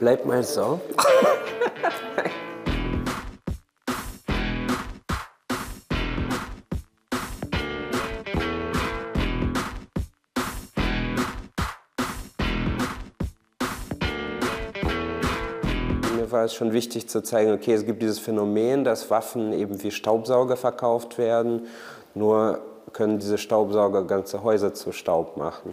Bleib mal so. Mir war es schon wichtig zu zeigen, okay, es gibt dieses Phänomen, dass Waffen eben wie Staubsauger verkauft werden, nur können diese Staubsauger ganze Häuser zu Staub machen.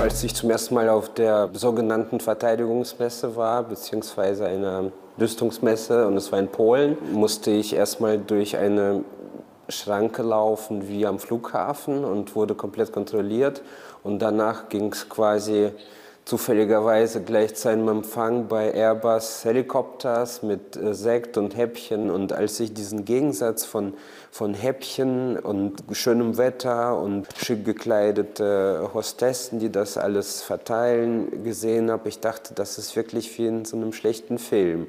Als ich zum ersten Mal auf der sogenannten Verteidigungsmesse war, beziehungsweise einer Rüstungsmesse, und es war in Polen, musste ich erstmal durch eine Schranke laufen wie am Flughafen und wurde komplett kontrolliert. Und danach ging es quasi zufälligerweise gleich zu einem Empfang bei Airbus Helikopters mit äh, Sekt und Häppchen. Und als ich diesen Gegensatz von, von Häppchen und schönem Wetter und schick gekleidete Hostessen, die das alles verteilen, gesehen habe, ich dachte, das ist wirklich wie in so einem schlechten Film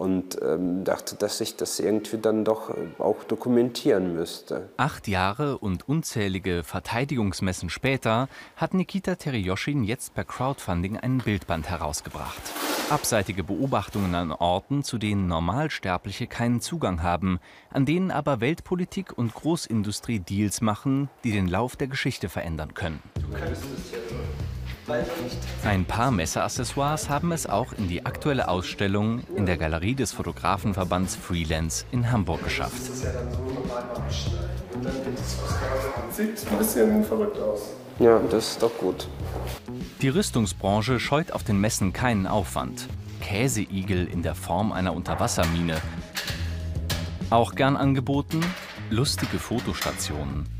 und ähm, dachte, dass ich das irgendwie dann doch auch dokumentieren müsste. Acht Jahre und unzählige Verteidigungsmessen später hat Nikita Teryoschin jetzt per Crowdfunding einen Bildband herausgebracht. Abseitige Beobachtungen an Orten, zu denen Normalsterbliche keinen Zugang haben, an denen aber Weltpolitik und Großindustrie Deals machen, die den Lauf der Geschichte verändern können. Du kannst es jetzt ein paar Messeaccessoires haben es auch in die aktuelle Ausstellung in der Galerie des Fotografenverbands Freelance in Hamburg geschafft. Sieht ein bisschen verrückt aus. Ja, das ist doch gut. Die Rüstungsbranche scheut auf den Messen keinen Aufwand. Käseigel in der Form einer Unterwassermine. Auch gern angeboten lustige Fotostationen.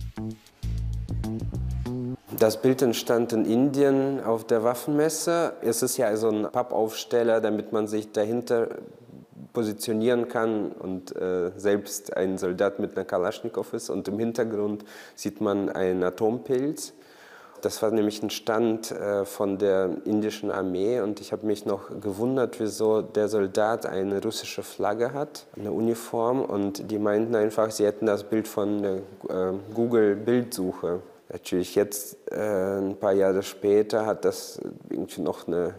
Das Bild entstand in Indien auf der Waffenmesse. Es ist ja also ein Pappaufsteller, damit man sich dahinter positionieren kann und äh, selbst ein Soldat mit einer Kalaschnikow ist. Und im Hintergrund sieht man einen Atompilz. Das war nämlich ein Stand äh, von der indischen Armee und ich habe mich noch gewundert, wieso der Soldat eine russische Flagge hat, eine Uniform und die meinten einfach, sie hätten das Bild von der äh, Google-Bildsuche Natürlich jetzt, äh, ein paar Jahre später, hat das irgendwie noch eine,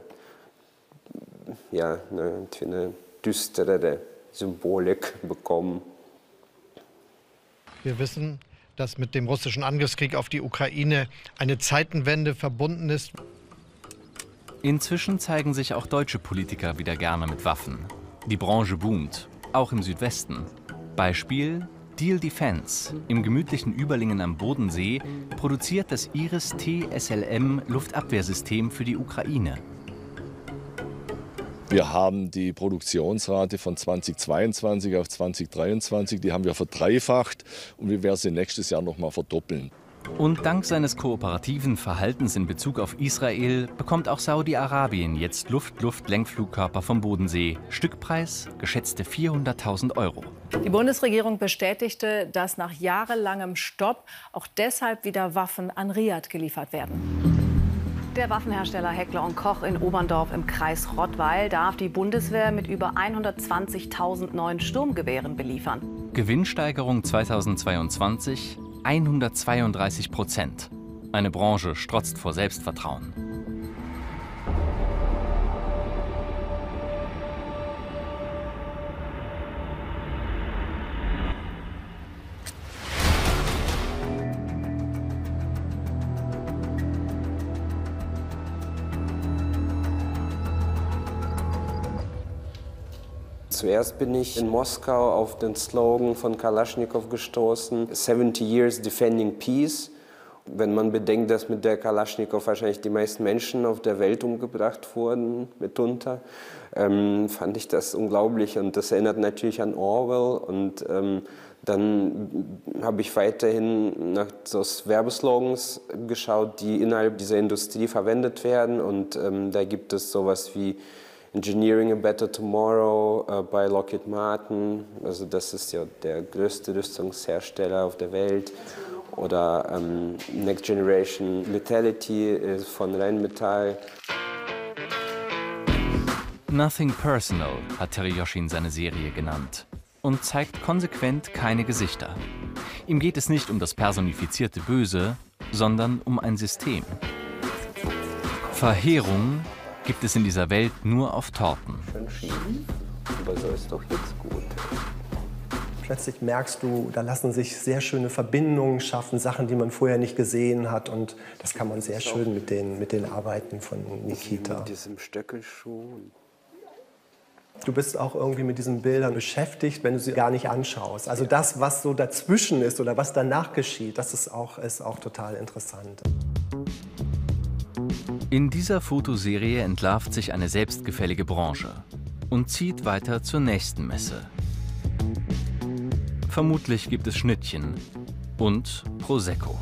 ja, eine, eine düsterere Symbolik bekommen. Wir wissen, dass mit dem russischen Angriffskrieg auf die Ukraine eine Zeitenwende verbunden ist. Inzwischen zeigen sich auch deutsche Politiker wieder gerne mit Waffen. Die Branche boomt, auch im Südwesten. Beispiel Steel Defense im gemütlichen Überlingen am Bodensee produziert das Iris-T SLM Luftabwehrsystem für die Ukraine. Wir haben die Produktionsrate von 2022 auf 2023, die haben wir verdreifacht und wir werden sie nächstes Jahr noch mal verdoppeln. Und dank seines kooperativen Verhaltens in Bezug auf Israel bekommt auch Saudi-Arabien jetzt Luft-Luft-Lenkflugkörper vom Bodensee. Stückpreis geschätzte 400.000 Euro. Die Bundesregierung bestätigte, dass nach jahrelangem Stopp auch deshalb wieder Waffen an Riad geliefert werden. Der Waffenhersteller Heckler und Koch in Oberndorf im Kreis Rottweil darf die Bundeswehr mit über 120.000 neuen Sturmgewehren beliefern. Gewinnsteigerung 2022 132 Prozent. Eine Branche strotzt vor Selbstvertrauen. Zuerst bin ich in Moskau auf den Slogan von Kalaschnikow gestoßen, 70 Years Defending Peace. Wenn man bedenkt, dass mit der Kalaschnikow wahrscheinlich die meisten Menschen auf der Welt umgebracht wurden, mitunter, ähm, fand ich das unglaublich. Und das erinnert natürlich an Orwell. Und ähm, dann habe ich weiterhin nach so Werbeslogans geschaut, die innerhalb dieser Industrie verwendet werden. Und ähm, da gibt es sowas wie Engineering a Better Tomorrow äh, bei Lockheed Martin. Also das ist ja der größte Rüstungshersteller auf der Welt. Oder ähm, Next Generation Lethality von Rheinmetall. Nothing Personal hat Teriyoshin seine Serie genannt. und zeigt konsequent keine Gesichter. Ihm geht es nicht um das personifizierte Böse, sondern um ein System. Verheerung gibt es in dieser Welt nur auf Torten. Schön schief, aber so ist doch jetzt gut. Plötzlich merkst du, da lassen sich sehr schöne Verbindungen schaffen, Sachen, die man vorher nicht gesehen hat. Und das kann man sehr schön mit den, mit den Arbeiten von Nikita. Mit diesem Stöckelschuh. Du bist auch irgendwie mit diesen Bildern beschäftigt, wenn du sie gar nicht anschaust. Also das, was so dazwischen ist oder was danach geschieht, das ist auch, ist auch total interessant. In dieser Fotoserie entlarvt sich eine selbstgefällige Branche und zieht weiter zur nächsten Messe. Vermutlich gibt es Schnittchen und Prosecco.